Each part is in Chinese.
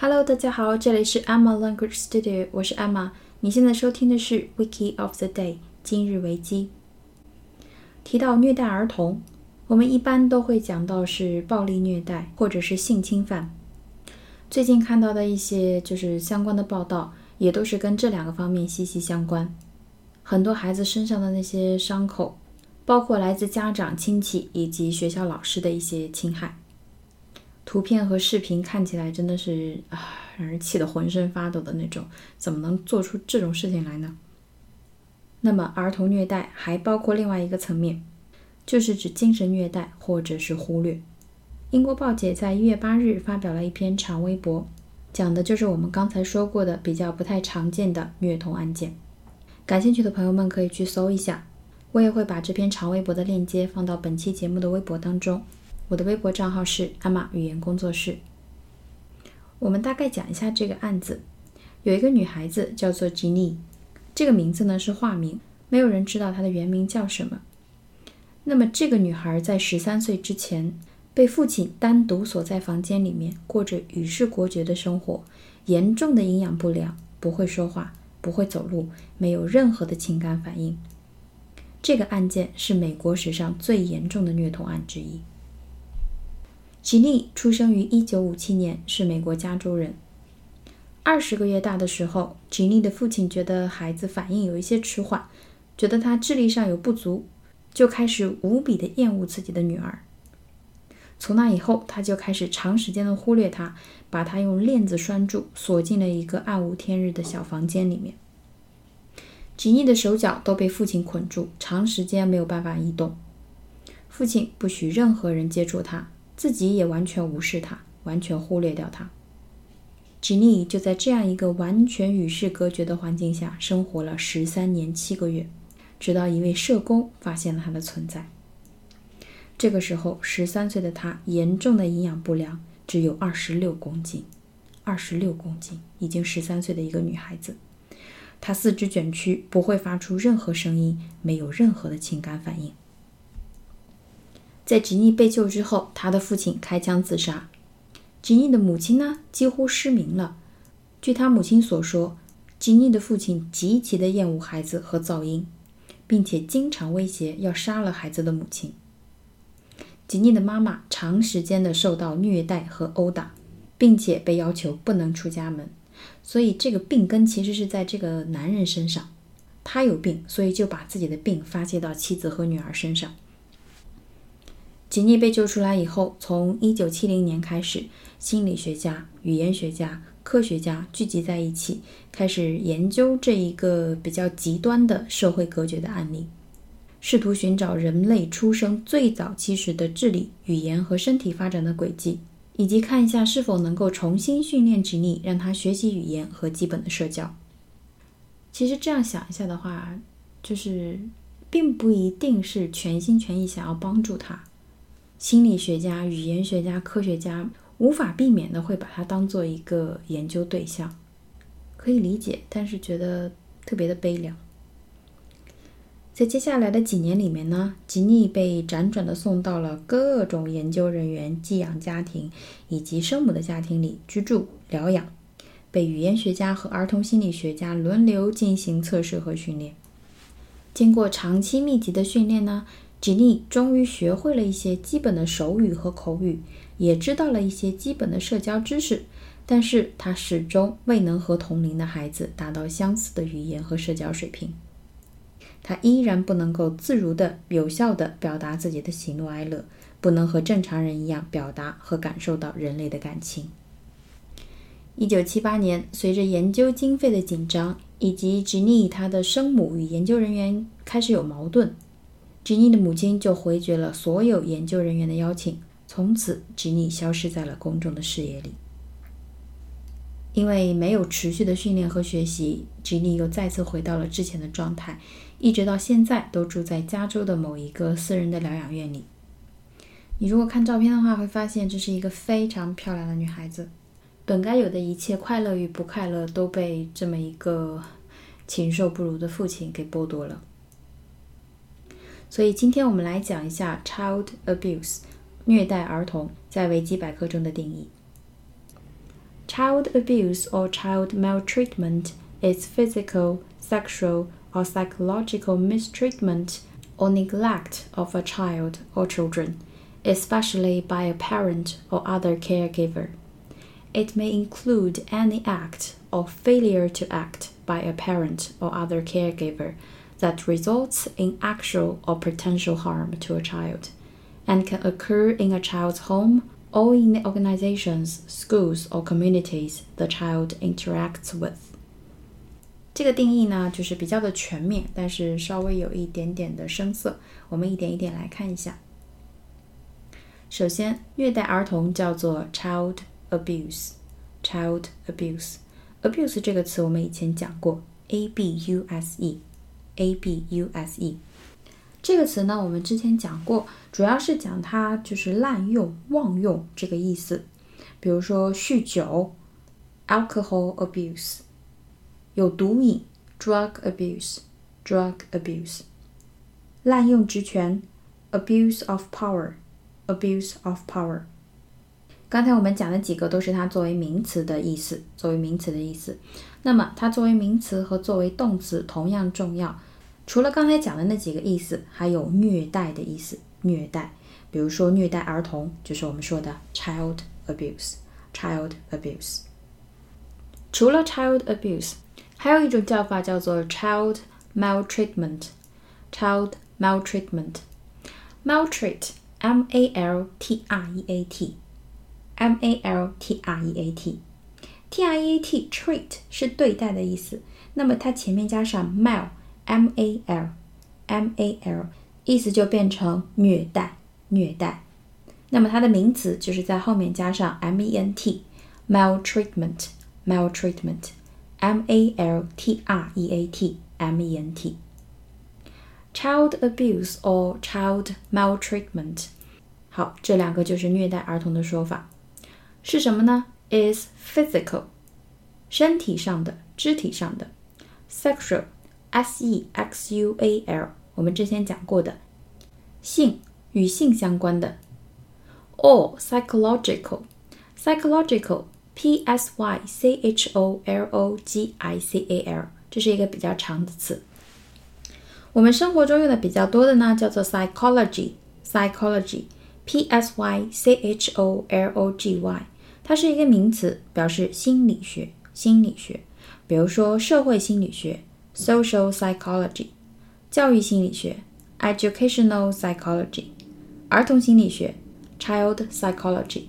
Hello，大家好，这里是 Emma Language Studio，我是 Emma。你现在收听的是 Wiki of the Day 今日维基。提到虐待儿童，我们一般都会讲到是暴力虐待或者是性侵犯。最近看到的一些就是相关的报道，也都是跟这两个方面息息相关。很多孩子身上的那些伤口，包括来自家长、亲戚以及学校老师的一些侵害。图片和视频看起来真的是啊，让人气得浑身发抖的那种，怎么能做出这种事情来呢？那么，儿童虐待还包括另外一个层面，就是指精神虐待或者是忽略。英国报姐在一月八日发表了一篇长微博，讲的就是我们刚才说过的比较不太常见的虐童案件。感兴趣的朋友们可以去搜一下，我也会把这篇长微博的链接放到本期节目的微博当中。我的微博账号是阿玛语言工作室。我们大概讲一下这个案子。有一个女孩子叫做吉妮，这个名字呢是化名，没有人知道她的原名叫什么。那么这个女孩在十三岁之前被父亲单独锁在房间里面，过着与世隔绝的生活，严重的营养不良，不会说话，不会走路，没有任何的情感反应。这个案件是美国史上最严重的虐童案之一。吉尼出生于1957年，是美国加州人。二十个月大的时候，吉尼的父亲觉得孩子反应有一些迟缓，觉得他智力上有不足，就开始无比的厌恶自己的女儿。从那以后，他就开始长时间的忽略她，把她用链子拴住，锁进了一个暗无天日的小房间里面。吉尼的手脚都被父亲捆住，长时间没有办法移动。父亲不许任何人接触她。自己也完全无视他，完全忽略掉他。吉尼就在这样一个完全与世隔绝的环境下生活了十三年七个月，直到一位社工发现了他的存在。这个时候，十三岁的他严重的营养不良，只有二十六公斤，二十六公斤，已经十三岁的一个女孩子。她四肢卷曲，不会发出任何声音，没有任何的情感反应。在吉尼被救之后，他的父亲开枪自杀。吉尼的母亲呢，几乎失明了。据他母亲所说，吉尼的父亲极其的厌恶孩子和噪音，并且经常威胁要杀了孩子的母亲。吉尼的妈妈长时间的受到虐待和殴打，并且被要求不能出家门。所以这个病根其实是在这个男人身上，他有病，所以就把自己的病发泄到妻子和女儿身上。吉尼被救出来以后，从1970年开始，心理学家、语言学家、科学家聚集在一起，开始研究这一个比较极端的社会隔绝的案例，试图寻找人类出生最早期时的智力、语言和身体发展的轨迹，以及看一下是否能够重新训练吉尼，让他学习语言和基本的社交。其实这样想一下的话，就是并不一定是全心全意想要帮助他。心理学家、语言学家、科学家无法避免的会把它当做一个研究对象，可以理解，但是觉得特别的悲凉。在接下来的几年里面呢，吉尼被辗转的送到了各种研究人员、寄养家庭以及生母的家庭里居住疗养，被语言学家和儿童心理学家轮流进行测试和训练。经过长期密集的训练呢。吉尼终于学会了一些基本的手语和口语，也知道了一些基本的社交知识，但是他始终未能和同龄的孩子达到相似的语言和社交水平。他依然不能够自如的、有效的表达自己的喜怒哀乐，不能和正常人一样表达和感受到人类的感情。一九七八年，随着研究经费的紧张，以及吉尼他的生母与研究人员开始有矛盾。吉尼的母亲就回绝了所有研究人员的邀请，从此吉尼消失在了公众的视野里。因为没有持续的训练和学习，吉尼又再次回到了之前的状态，一直到现在都住在加州的某一个私人的疗养院里。你如果看照片的话，会发现这是一个非常漂亮的女孩子，本该有的一切快乐与不快乐都被这么一个禽兽不如的父亲给剥夺了。所以今天我们来讲一下 child abuse，虐待儿童在维基百科中的定义。 Child abuse or child maltreatment is physical, sexual, or psychological mistreatment or neglect of a child or children, especially by a parent or other caregiver. It may include any act or failure to act by a parent or other caregiver that results in actual or potential harm to a child and can occur in a child's home or in the organizations, schools, or communities the child interacts with. 这个定义呢，就是比较的全面，但是稍微有一点点的生涩。我们一点一点来看一下。首先，虐待儿童叫做 child abuse。child abuse，abuse 这个词我们以前讲过，a b u s abuse。这个词呢，我们之前讲过，主要是讲它就是滥用、妄用这个意思。比如说酗酒，alcohol abuse；有毒瘾，drug abuse；drug abuse；滥用职权，abuse of power；abuse of power。刚才我们讲的几个都是它作为名词的意思，作为名词的意思。那么它作为名词和作为动词同样重要。除了刚才讲的那几个意思，还有虐待的意思。虐待，比如说虐待儿童，就是我们说的 child abuse。child abuse。除了 child abuse，还有一种叫法叫做 child maltreatment。child maltreatment。maltreat，m a l t r e a t，m a l t r e a t，t r e a t treat 是对待的意思，那么它前面加上 mal。m a l m a l 意思就变成虐待，虐待。那么它的名词就是在后面加上 m e n t maltreatment maltreatment m a l t r e a t m e n t child abuse or child maltreatment。好，这两个就是虐待儿童的说法，是什么呢？is physical 身体上的、肢体上的，sexual。 S E X U A L，我们之前讲过的，性与性相关的，or psychological，psychological，P S Y C H O L O G I C A L，这是一个比较长的词。我们生活中用的比较多的呢，叫做 psychology，psychology，P S Y C H O L O G Y，它是一个名词，表示心理学，心理学。比如说社会心理学。Social psychology，教育心理学；educational psychology，儿童心理学；child psychology。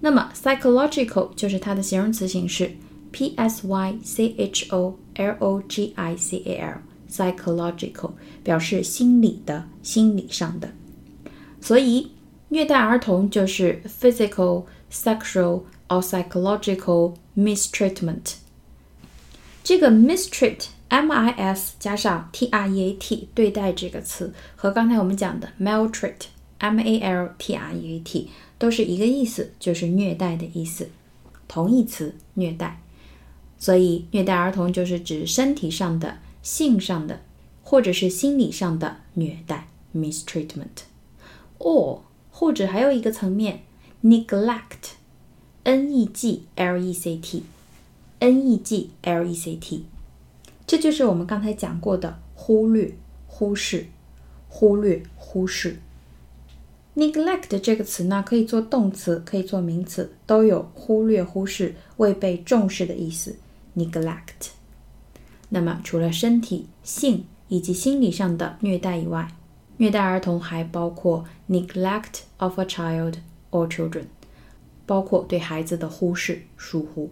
那么 psychological 就是它的形容词形式，p s y c h o l o g i c a l，psychological 表示心理的、心理上的。所以虐待儿童就是 physical, sexual or psychological mistreatment。这个 mistreat。 mis 加上 treat 对待这个词和刚才我们讲的 maltreat m a l t r e a t 都是一个意思，就是虐待的意思，同义词虐待。所以虐待儿童就是指身体上的、性上的或者是心理上的虐待 mistreatment。or 或者还有一个层面，neglect，n e g l e c t，n e g l e c t 这就是我们刚才讲过的忽略、忽视、忽略、忽视。neglect 这个词呢，可以做动词，可以做名词，都有忽略、忽视、未被重视的意思。neglect。那么，除了身体、性以及心理上的虐待以外，虐待儿童还包括 neglect of a child or children，包括对孩子的忽视、疏忽。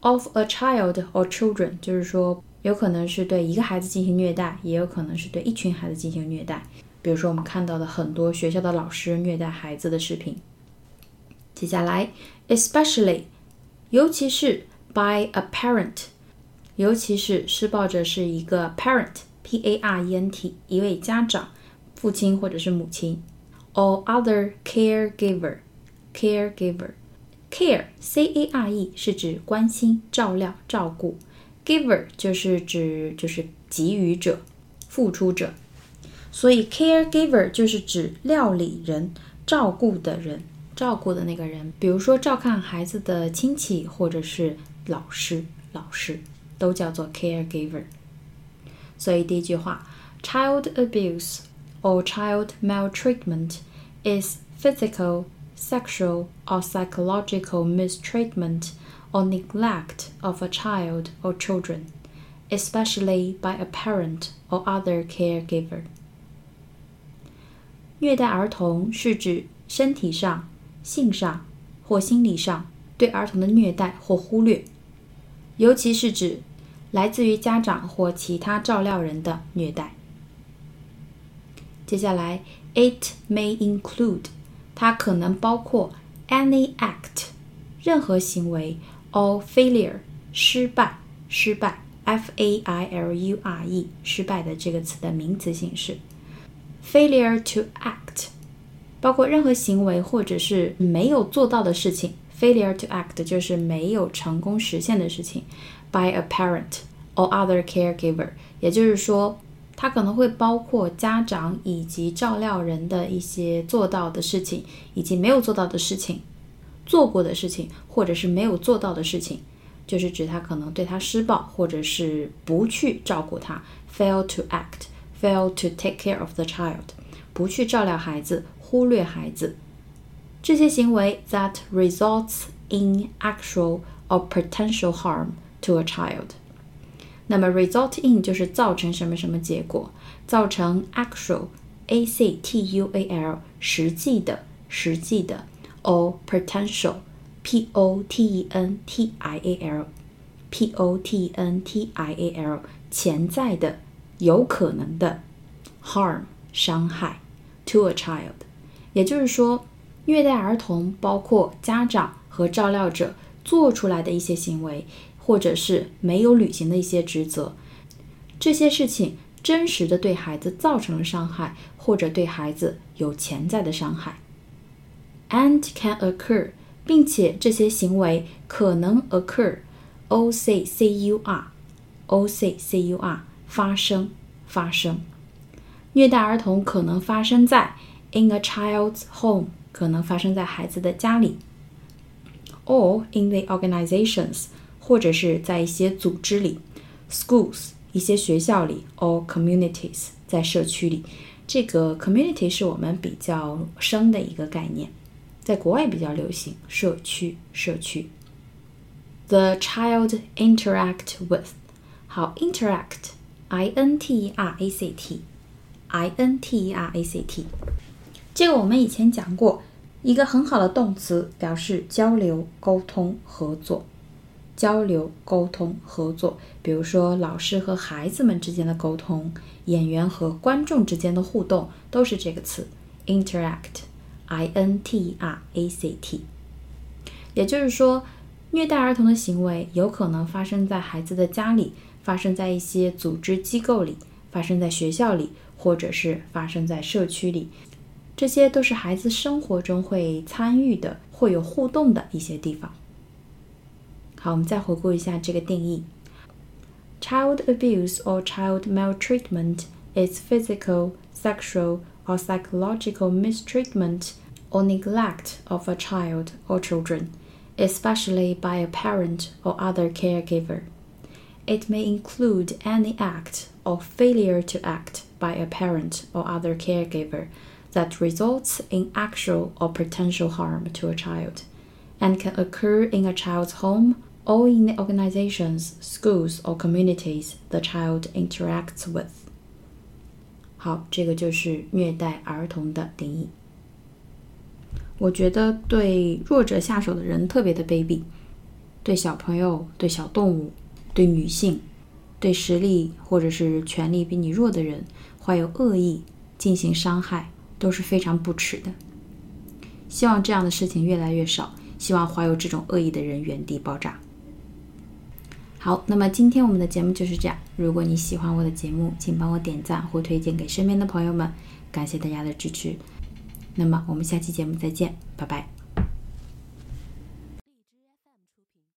of a child or children 就是说。有可能是对一个孩子进行虐待，也有可能是对一群孩子进行虐待。比如说，我们看到的很多学校的老师虐待孩子的视频。接下来，especially，尤其是 by a parent，尤其是施暴者是一个 parent，p a r e n t，一位家长，父亲或者是母亲，or other caregiver，caregiver，care c a r e 是指关心、照料、照顾。Giver 就是指就是给予者、付出者，所以 caregiver 就是指料理人、照顾的人、照顾的那个人，比如说照看孩子的亲戚或者是老师，老师都叫做 caregiver。所以第一句话，child abuse or child maltreatment is physical, sexual, or psychological mistreatment or neglect of a child or children, especially by a parent or other caregiver. 虐待儿童是指身体上、性上或心理上对儿童的虐待或忽略，尤其是指来自于家长或其他照料人的虐待。接下来，it may include，它可能包括 any act，任何行为 ，or failure，失败，失败，f a i l u r e，失败的这个词的名词形式。Failure to act，包括任何行为或者是没有做到的事情。Failure to act 就是没有成功实现的事情。By a parent or other caregiver，也就是说，它可能会包括家长以及照料人的一些做到的事情，以及没有做到的事情，做过的事情，或者是没有做到的事情，就是指他可能对他施暴，或者是不去照顾他。Fail to act。fail to take care of the child，不去照料孩子，忽略孩子，这些行为 that results in actual or potential harm to a child。那么 result in 就是造成什么什么结果，造成 actual a c t u a l 实际的实际的 O potential p o t e n t i a l p o t e n t i a l 潜在的。有可能的 harm 伤害 to a child，也就是说，虐待儿童包括家长和照料者做出来的一些行为，或者是没有履行的一些职责，这些事情真实的对孩子造成了伤害，或者对孩子有潜在的伤害 ，and can occur，并且这些行为可能 occur，o c c u r，o c c u r。发生，发生，虐待儿童可能发生在 in a child's home，可能发生在孩子的家里，or in the organizations，或者是在一些组织里，schools，一些学校里，or communities，在社区里。这个 community 是我们比较生的一个概念， 在国外比较流行，社区，社区。The child interact with，好，interact。I N T E R A C T，I N T E R A C T，这个我们以前讲过，一个很好的动词表示交流、沟通、合作。交流、沟通、合作，比如说老师和孩子们之间的沟通，演员和观众之间的互动，都是这个词，interact Intrac t，。也就是说，虐待儿童的行为有可能发生在孩子的家里。发生在一些组织机构里，发生在学校里，或者是发生在社区里，这些都是孩子生活中会参与的、会有互动的一些地方。好，我们再回顾一下这个定义：Child abuse or child maltreatment is physical, sexual, or psychological mistreatment or neglect of a child or children, especially by a parent or other caregiver. It may include any act or failure to act by a parent or other caregiver that results in actual or potential harm to a child, and can occur in a child's home or in the organizations, schools, or communities the child interacts with. 好，这个就是虐待儿童的定义。我觉得对弱者下手的人特别的卑鄙，对小朋友、对小动物对女性、对实力或者是权力比你弱的人怀有恶意进行伤害，都是非常不耻的。希望这样的事情越来越少，希望怀有这种恶意的人原地爆炸。好，那么今天我们的节目就是这样。如果你喜欢我的节目，请帮我点赞或推荐给身边的朋友们，感谢大家的支持。那么我们下期节目再见，拜拜。